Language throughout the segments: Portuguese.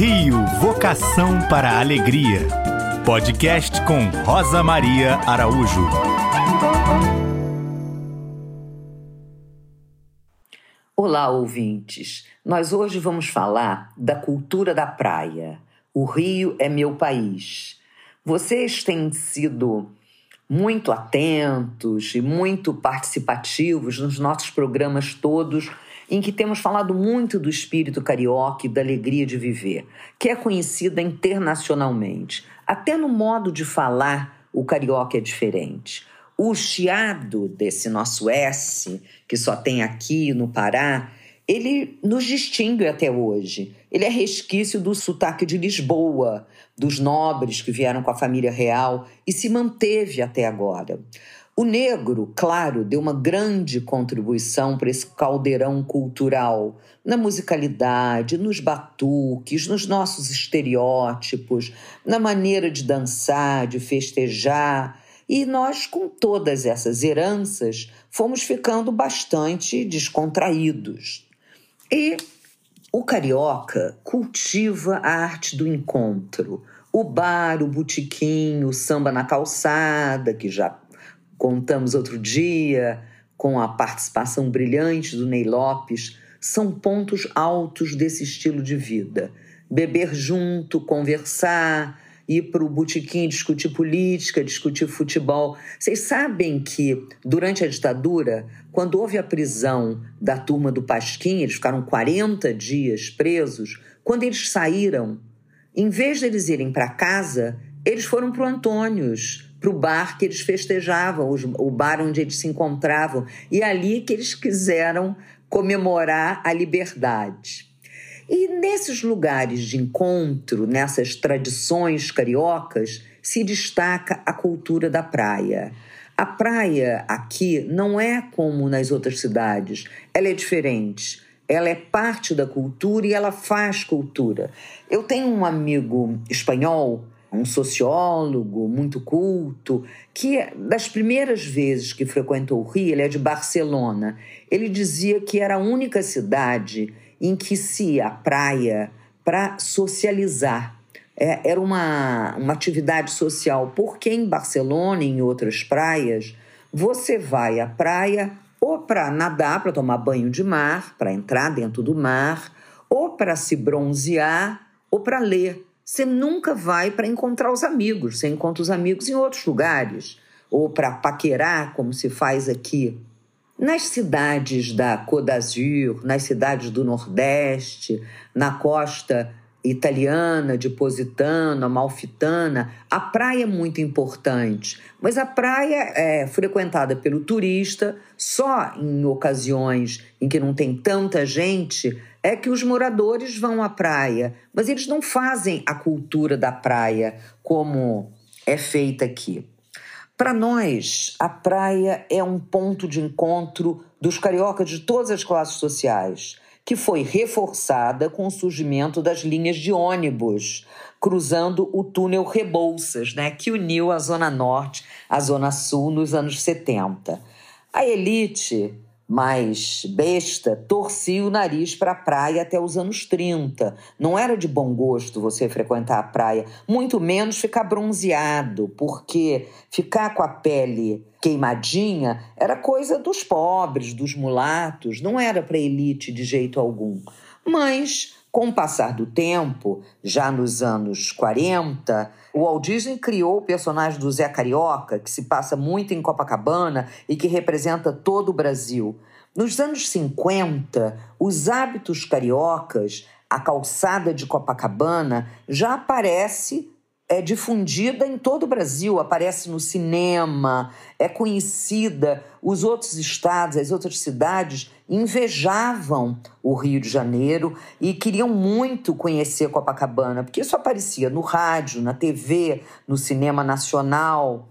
Rio Vocação para a Alegria. Podcast com Rosa Maria Araújo. Olá, ouvintes. Nós hoje vamos falar da cultura da praia. O Rio é meu país. Vocês têm sido muito atentos e muito participativos nos nossos programas todos, em que temos falado muito do espírito carioca e da alegria de viver, que é conhecida internacionalmente. Até no modo de falar, o carioca é diferente. O chiado desse nosso S, que só tem aqui no Pará, ele nos distingue até hoje. Ele é resquício do sotaque de Lisboa, dos nobres que vieram com a família real e se manteve até agora. O negro, claro, deu uma grande contribuição para esse caldeirão cultural, na musicalidade, nos batuques, nos nossos estereótipos, na maneira de dançar, de festejar. E nós, com todas essas heranças, fomos ficando bastante descontraídos. E o carioca cultiva a arte do encontro. O bar, o botiquinho, o samba na calçada, que já contamos outro dia, com a participação brilhante do Ney Lopes, são pontos altos desse estilo de vida. Beber junto, conversar, ir para o botequim discutir política, discutir futebol. Vocês sabem que, durante a ditadura, quando houve a prisão da turma do Pasquim, eles ficaram 40 dias presos, quando eles saíram, em vez de eles irem para casa, eles foram para o Antônios, para o bar que eles festejavam, o bar onde eles se encontravam, e ali que eles quiseram comemorar a liberdade. E nesses lugares de encontro, nessas tradições cariocas, se destaca a cultura da praia. A praia aqui não é como nas outras cidades, ela é diferente. Ela é parte da cultura e ela faz cultura. Eu tenho um amigo espanhol, um sociólogo muito culto, que das primeiras vezes que frequentou o Rio, ele é de Barcelona, ele dizia que era a única cidade em que se ia à praia para socializar. É, era uma, uma atividade social, porque em Barcelona e em outras praias, você vai à praia ou para nadar, para tomar banho de mar, para entrar dentro do mar, ou para se bronzear, ou para ler. Você nunca vai para encontrar os amigos, você encontra os amigos em outros lugares, ou para paquerar, como se faz aqui nas cidades da Côte d'Azur, nas cidades do Nordeste, na costa italiana de Positano, Amalfitana, a praia é muito importante, mas a praia é frequentada pelo turista só em ocasiões em que não tem tanta gente é que os moradores vão à praia, mas eles não fazem a cultura da praia como é feita aqui. Para nós, a praia é um ponto de encontro dos cariocas de todas as classes sociais, que foi reforçada com o surgimento das linhas de ônibus cruzando o túnel Rebouças, né, que uniu a Zona Norte à Zona Sul nos anos 70. A elite mais besta, torcia o nariz para a praia até os anos 30. Não era de bom gosto você frequentar a praia, muito menos ficar bronzeado, porque ficar com a pele queimadinha era coisa dos pobres, dos mulatos, não era para elite de jeito algum. Mas com o passar do tempo, já nos anos 40, o Walt Disney criou o personagem do Zé Carioca, que se passa muito em Copacabana e que representa todo o Brasil. Nos anos 50, os hábitos cariocas, a calçada de Copacabana, já aparece é difundida em todo o Brasil, aparece no cinema, é conhecida. Os outros estados, as outras cidades invejavam o Rio de Janeiro e queriam muito conhecer Copacabana, porque isso aparecia no rádio, na TV, no cinema nacional.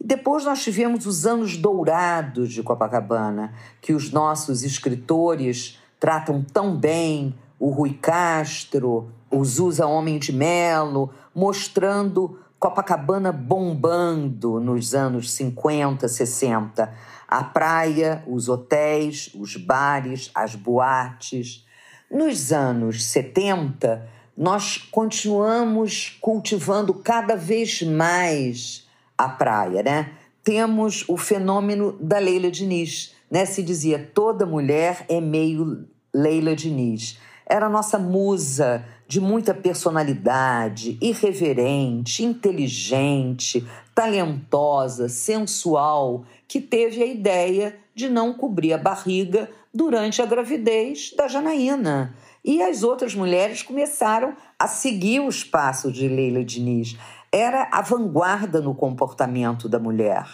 Depois nós tivemos os anos dourados de Copacabana, que os nossos escritores tratam tão bem, o Rui Castro, o Zusa Homem de Melo, mostrando Copacabana bombando nos anos 50, 60. A praia, os hotéis, os bares, as boates. Nos anos 70, nós continuamos cultivando cada vez mais a praia, né? Temos o fenômeno da Leila Diniz, né? Se dizia toda mulher é meio Leila Diniz. Era a nossa musa de muita personalidade, irreverente, inteligente, talentosa, sensual, que teve a ideia de não cobrir a barriga durante a gravidez da Janaína. E as outras mulheres começaram a seguir os passos de Leila Diniz. Era a vanguarda no comportamento da mulher.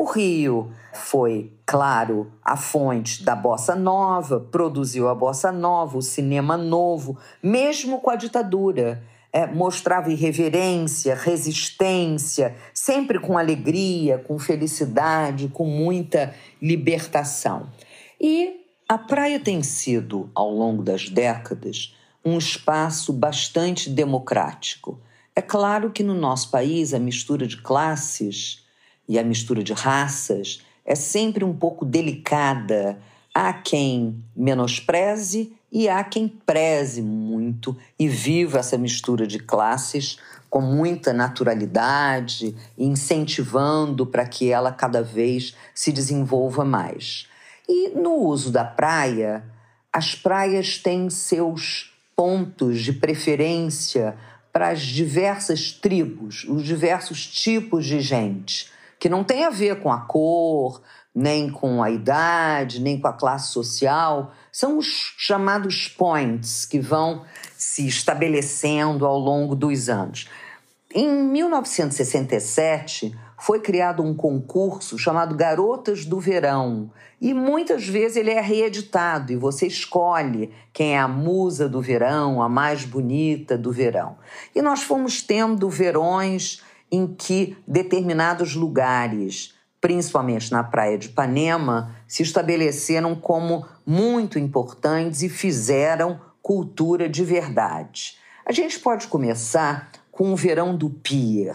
O Rio foi, claro, a fonte da bossa nova, produziu a bossa nova, o cinema novo, mesmo com a ditadura. É, mostrava irreverência, resistência, sempre com alegria, com felicidade, com muita libertação. E a praia tem sido, ao longo das décadas, um espaço bastante democrático. É claro que no nosso país a mistura de classes e a mistura de raças é sempre um pouco delicada. Há quem menospreze e há quem preze muito e viva essa mistura de classes com muita naturalidade, incentivando para que ela cada vez se desenvolva mais. E no uso da praia, as praias têm seus pontos de preferência para as diversas tribos, os diversos tipos de gente, que não tem a ver com a cor, nem com a idade, nem com a classe social, são os chamados points que vão se estabelecendo ao longo dos anos. Em 1967, foi criado um concurso chamado Garotas do Verão. E muitas vezes ele é reeditado e você escolhe quem é a musa do verão, a mais bonita do verão. E nós fomos tendo verões em que determinados lugares, principalmente na praia de Ipanema, se estabeleceram como muito importantes e fizeram cultura de verdade. A gente pode começar com o verão do Pier.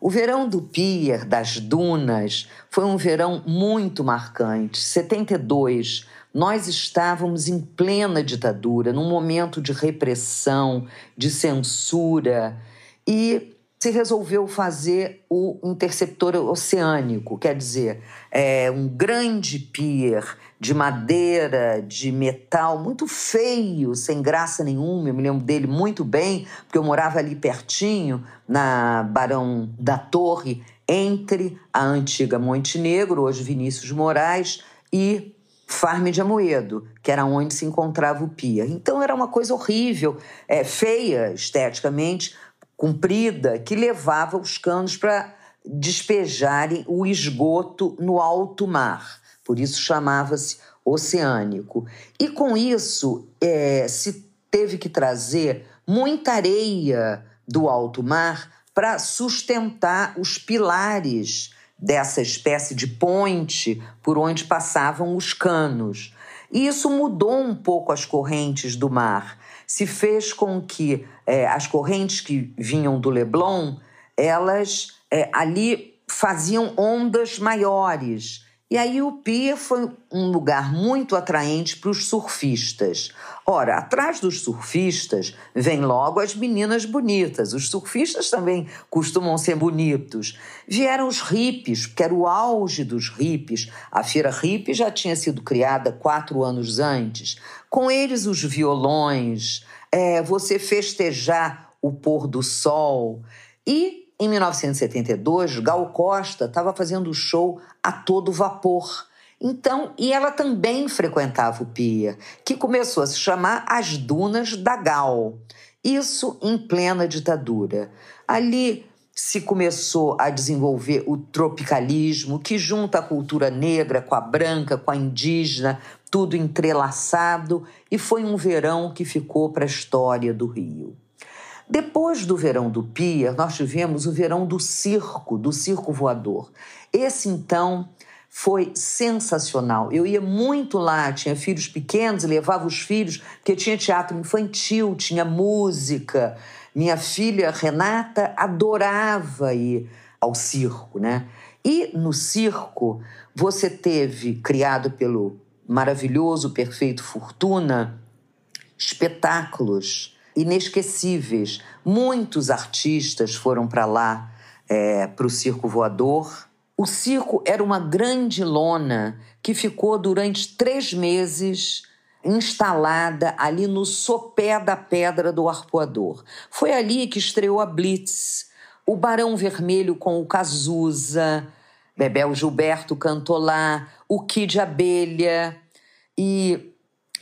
O verão do Pier, das dunas, foi um verão muito marcante. 72, nós estávamos em plena ditadura, num momento de repressão, de censura, e se resolveu fazer o interceptor oceânico, quer dizer, é um grande pier de madeira, de metal, muito feio, sem graça nenhuma. Eu me lembro dele muito bem, porque eu morava ali pertinho, na Barão da Torre, entre a antiga Montenegro, hoje Vinícius Moraes, e Farm de Amoedo, que era onde se encontrava o pia. Então era uma coisa horrível, é, feia esteticamente, comprida, que levava os canos para despejarem o esgoto no alto mar por isso chamava-se oceânico. E com isso é, se teve que trazer muita areia do alto mar para sustentar os pilares dessa espécie de ponte por onde passavam os canos. E isso mudou um pouco as correntes do mar. Se fez com que é, as correntes que vinham do Leblon, elas é, ali faziam ondas maiores e aí o Pia foi um lugar muito atraente para os surfistas. Ora, atrás dos surfistas vem logo as meninas bonitas. Os surfistas também costumam ser bonitos. Vieram os hippies, que era o auge dos hippies. A feira hippie já tinha sido criada quatro anos antes. Com eles os violões, é, você festejar o pôr do sol e em 1972, Gal Costa estava fazendo show a todo vapor. Então, e ela também frequentava o Pia, que começou a se chamar As Dunas da Gal. Isso em plena ditadura. Ali se começou a desenvolver o tropicalismo, que junta a cultura negra com a branca, com a indígena, tudo entrelaçado, e foi um verão que ficou para a história do Rio. Depois do verão do Pia, nós tivemos o verão do circo, do circo voador. Esse então foi sensacional. Eu ia muito lá, tinha filhos pequenos, levava os filhos, porque tinha teatro infantil, tinha música. Minha filha Renata adorava ir ao circo, né? E no circo, você teve, criado pelo maravilhoso, perfeito Fortuna, espetáculos inesquecíveis. Muitos artistas foram para lá, é, para o Circo Voador. O circo era uma grande lona que ficou durante três meses instalada ali no sopé da Pedra do Arpoador. Foi ali que estreou a Blitz, o Barão Vermelho com o Cazuza, Bebel Gilberto cantou lá, o Kid Abelha. E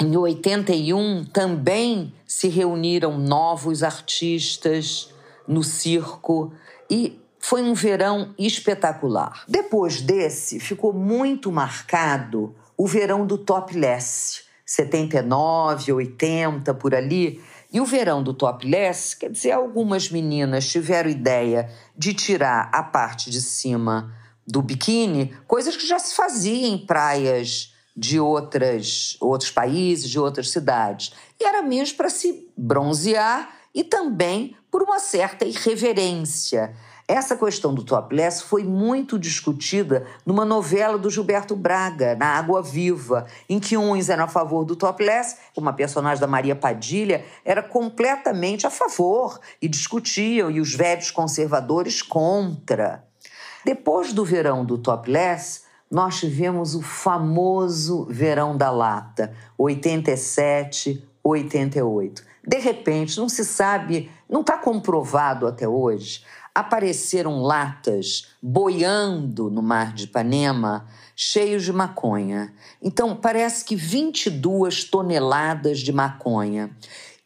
em 81 também se reuniram novos artistas no circo e foi um verão espetacular. Depois desse, ficou muito marcado o verão do Topless, 79, 80, por ali. E o verão do topless, quer dizer, algumas meninas tiveram ideia de tirar a parte de cima do biquíni, coisas que já se faziam em praias de outras, outros países, de outras cidades. E era mesmo para se bronzear e também por uma certa irreverência. Essa questão do topless foi muito discutida numa novela do Gilberto Braga, na Água Viva, em que uns eram a favor do topless, uma personagem da Maria Padilha era completamente a favor e discutiam, e os velhos conservadores contra. Depois do verão do topless, nós tivemos o famoso verão da lata, 87, 88. De repente, não se sabe, não está comprovado até hoje, apareceram latas boiando no mar de Ipanema, cheios de maconha. Então, parece que 22 toneladas de maconha.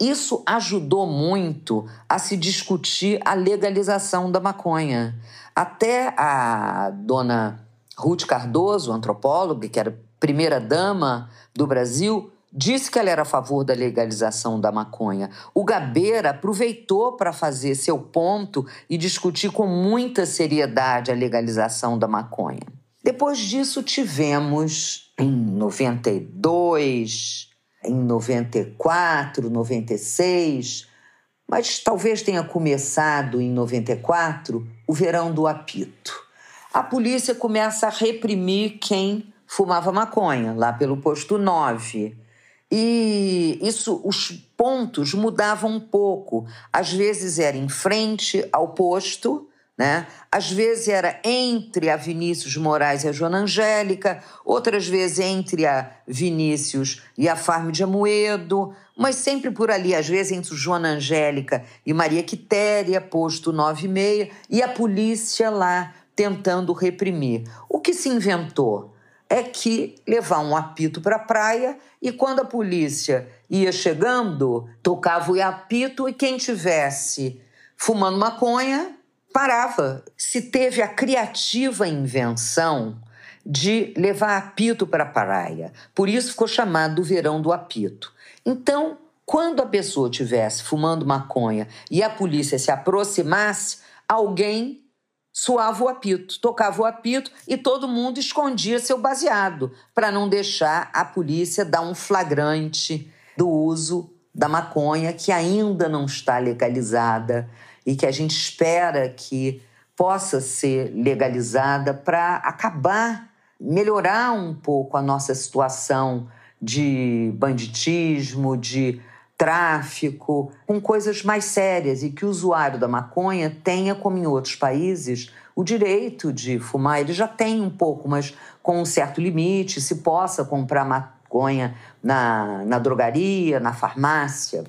Isso ajudou muito a se discutir a legalização da maconha. Até a dona Ruth Cardoso, antropóloga, que era primeira dama do Brasil, disse que ela era a favor da legalização da maconha. O Gabeira aproveitou para fazer seu ponto e discutir com muita seriedade a legalização da maconha. Depois disso, tivemos em 92, em 94, 96, mas talvez tenha começado em 94 o verão do apito. A polícia começa a reprimir quem fumava maconha, lá pelo posto 9. E isso, os pontos mudavam um pouco. Às vezes era em frente ao posto, né? Às vezes era entre a Vinícius Moraes e a Joana Angélica, outras vezes entre a Vinícius e a Farm de Amoedo, mas sempre por ali, às vezes entre Joana Angélica e Maria Quitéria, posto 9 e meia, e a polícia lá tentando reprimir. O que se inventou? é que levar um apito para a praia e quando a polícia ia chegando, tocava o apito e quem tivesse fumando maconha parava. Se teve a criativa invenção de levar apito para a praia. Por isso ficou chamado o verão do apito. Então, quando a pessoa tivesse fumando maconha e a polícia se aproximasse, alguém suava o apito, tocava o apito e todo mundo escondia seu baseado para não deixar a polícia dar um flagrante do uso da maconha que ainda não está legalizada e que a gente espera que possa ser legalizada para acabar, melhorar um pouco a nossa situação de banditismo, de tráfico, com coisas mais sérias e que o usuário da maconha tenha, como em outros países, o direito de fumar. Ele já tem um pouco, mas com um certo limite, se possa comprar maconha na, na drogaria, na farmácia.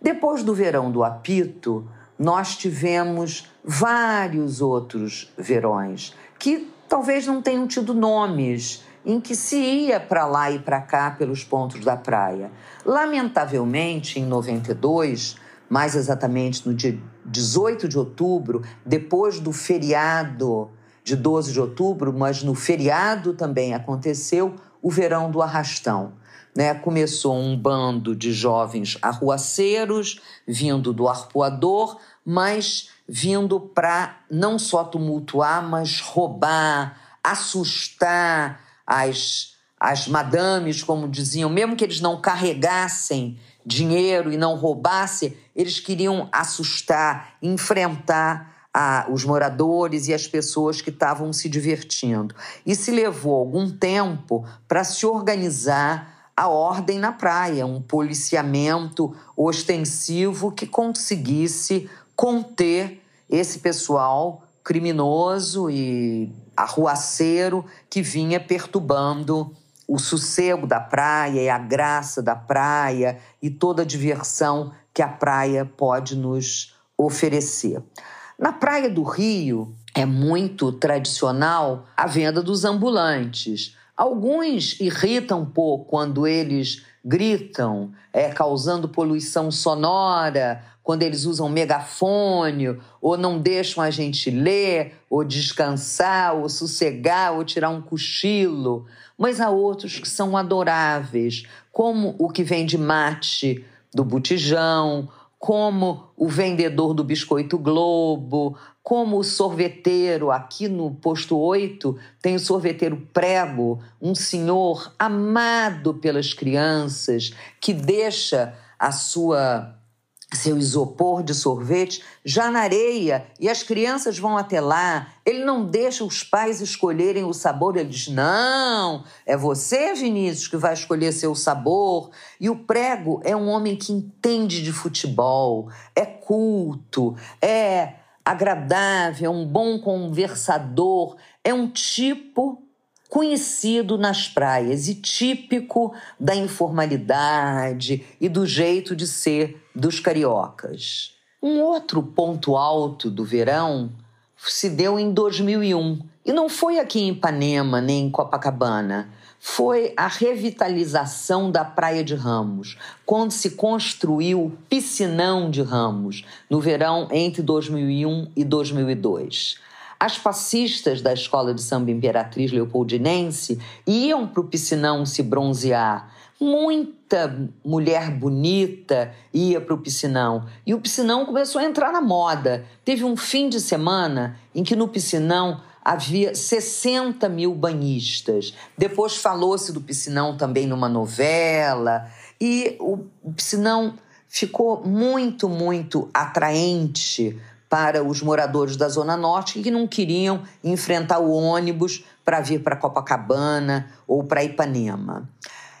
Depois do verão do apito, nós tivemos vários outros verões que talvez não tenham tido nomes em que se ia para lá e para cá pelos pontos da praia. Lamentavelmente, em 92, mais exatamente no dia 18 de outubro, depois do feriado de 12 de outubro, mas no feriado também aconteceu o verão do arrastão. Né? Começou um bando de jovens arruaceiros vindo do arpoador, mas vindo para não só tumultuar, mas roubar, assustar, as, as madames, como diziam, mesmo que eles não carregassem dinheiro e não roubassem, eles queriam assustar, enfrentar a, os moradores e as pessoas que estavam se divertindo. E se levou algum tempo para se organizar a ordem na praia, um policiamento ostensivo que conseguisse conter esse pessoal criminoso e arruaceiro que vinha perturbando o sossego da praia e a graça da praia e toda a diversão que a praia pode nos oferecer. Na Praia do Rio é muito tradicional a venda dos ambulantes. Alguns irritam um pouco quando eles gritam, é, causando poluição sonora, quando eles usam megafone, ou não deixam a gente ler, ou descansar, ou sossegar, ou tirar um cochilo. Mas há outros que são adoráveis, como o que vende mate do botijão, como o vendedor do biscoito Globo, como o sorveteiro, aqui no posto 8, tem o sorveteiro Prego, um senhor amado pelas crianças, que deixa a sua seu isopor de sorvete já na areia e as crianças vão até lá. Ele não deixa os pais escolherem o sabor, ele diz: não, é você, Vinícius, que vai escolher seu sabor. E o prego é um homem que entende de futebol, é culto, é agradável, é um bom conversador, é um tipo conhecido nas praias e típico da informalidade e do jeito de ser dos cariocas. Um outro ponto alto do verão se deu em 2001 e não foi aqui em Ipanema nem em Copacabana. Foi a revitalização da Praia de Ramos, quando se construiu o piscinão de Ramos, no verão entre 2001 e 2002. As passistas da escola de samba Imperatriz Leopoldinense iam para o piscinão se bronzear. Muita mulher bonita ia para o piscinão. E o piscinão começou a entrar na moda. Teve um fim de semana em que no piscinão havia 60 mil banhistas. Depois falou-se do piscinão também numa novela. E o piscinão ficou muito, muito atraente para os moradores da Zona Norte que não queriam enfrentar o ônibus para vir para Copacabana ou para Ipanema.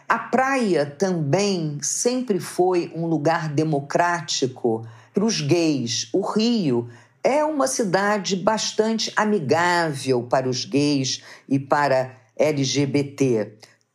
A praia também sempre foi um lugar democrático para os gays. O Rio é uma cidade bastante amigável para os gays e para LGBT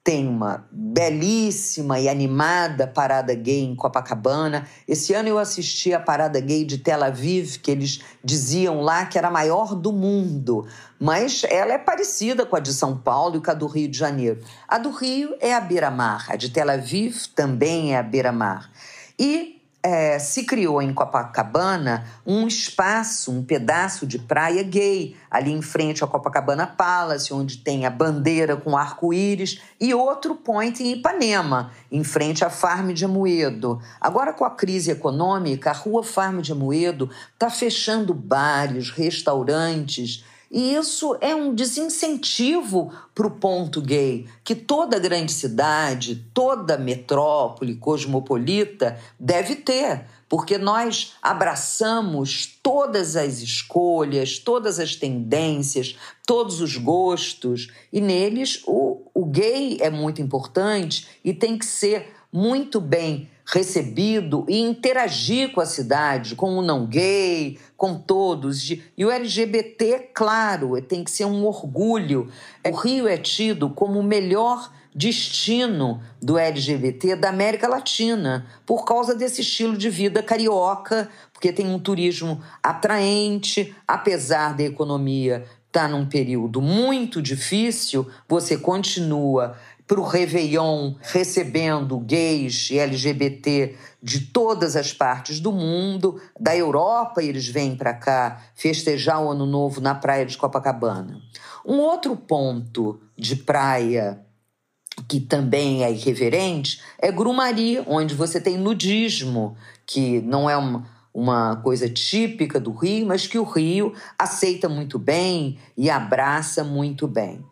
tem uma belíssima e animada parada gay em Copacabana. Esse ano eu assisti a parada gay de Tel Aviv, que eles diziam lá que era a maior do mundo, mas ela é parecida com a de São Paulo e com a do Rio de Janeiro. A do Rio é a beira-mar, a de Tel Aviv também é a beira-mar. E é, se criou em Copacabana um espaço, um pedaço de praia gay, ali em frente ao Copacabana Palace, onde tem a bandeira com arco-íris, e outro point em Ipanema, em frente à Farm de Amoedo. Agora, com a crise econômica, a rua Farm de Amoedo está fechando bares, restaurantes e isso é um desincentivo para o ponto gay, que toda grande cidade, toda metrópole cosmopolita deve ter, porque nós abraçamos todas as escolhas, todas as tendências, todos os gostos, e neles o, o gay é muito importante e tem que ser muito bem recebido e interagir com a cidade, com o não gay, com todos. E o LGBT, claro, tem que ser um orgulho. O Rio é tido como o melhor destino do LGBT da América Latina, por causa desse estilo de vida carioca, porque tem um turismo atraente, apesar da economia estar tá num período muito difícil, você continua para o Réveillon, recebendo gays e LGBT de todas as partes do mundo, da Europa, eles vêm para cá festejar o Ano Novo na praia de Copacabana. Um outro ponto de praia que também é irreverente é Grumari, onde você tem nudismo, que não é uma, uma coisa típica do Rio, mas que o Rio aceita muito bem e abraça muito bem.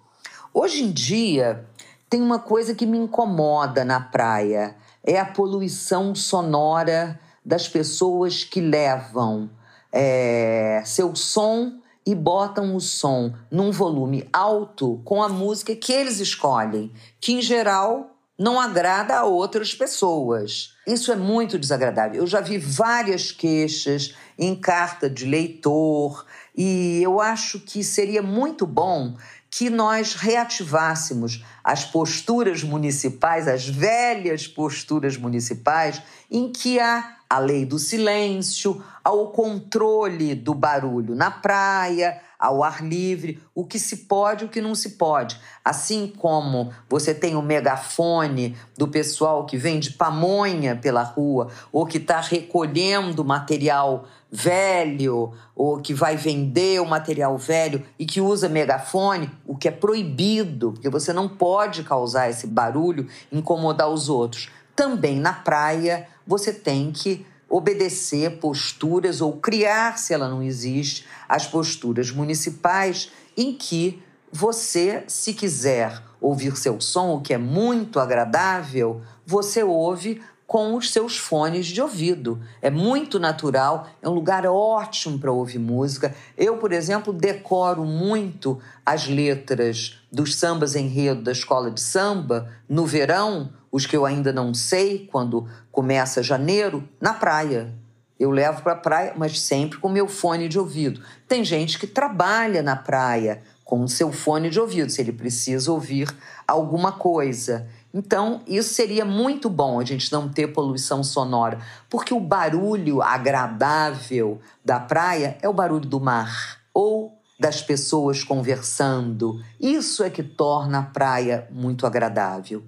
Hoje em dia, tem uma coisa que me incomoda na praia: é a poluição sonora das pessoas que levam é, seu som e botam o som num volume alto com a música que eles escolhem, que em geral não agrada a outras pessoas. Isso é muito desagradável. Eu já vi várias queixas em carta de leitor e eu acho que seria muito bom que nós reativássemos as posturas municipais, as velhas posturas municipais, em que há a lei do silêncio, ao controle do barulho na praia, ao ar livre, o que se pode e o que não se pode. Assim como você tem o megafone do pessoal que vende pamonha pela rua ou que está recolhendo material velho ou que vai vender o material velho e que usa megafone, o que é proibido, porque você não pode causar esse barulho, incomodar os outros. Também na praia você tem que obedecer posturas ou criar, se ela não existe, as posturas municipais em que você, se quiser ouvir seu som, o que é muito agradável, você ouve com os seus fones de ouvido. É muito natural, é um lugar ótimo para ouvir música. Eu, por exemplo, decoro muito as letras dos sambas enredo da escola de samba no verão, os que eu ainda não sei, quando começa janeiro, na praia. Eu levo para a praia, mas sempre com meu fone de ouvido. Tem gente que trabalha na praia com o seu fone de ouvido, se ele precisa ouvir alguma coisa. Então, isso seria muito bom a gente não ter poluição sonora, porque o barulho agradável da praia é o barulho do mar ou das pessoas conversando. Isso é que torna a praia muito agradável.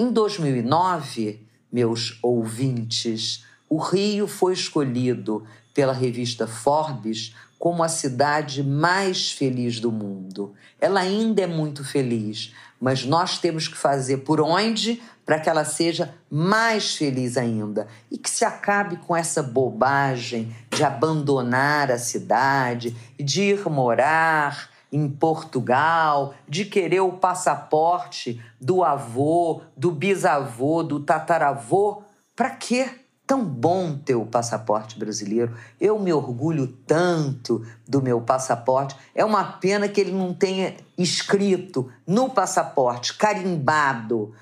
Em 2009, meus ouvintes, o Rio foi escolhido pela revista Forbes como a cidade mais feliz do mundo. Ela ainda é muito feliz, mas nós temos que fazer por onde para que ela seja mais feliz ainda e que se acabe com essa bobagem de abandonar a cidade, de ir morar em Portugal, de querer o passaporte do avô, do bisavô, do tataravô. Para quê? tão bom ter o passaporte brasileiro. Eu me orgulho tanto do meu passaporte. É uma pena que ele não tenha escrito no passaporte, carimbado,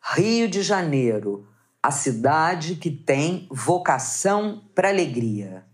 Rio de Janeiro, a cidade que tem vocação para alegria.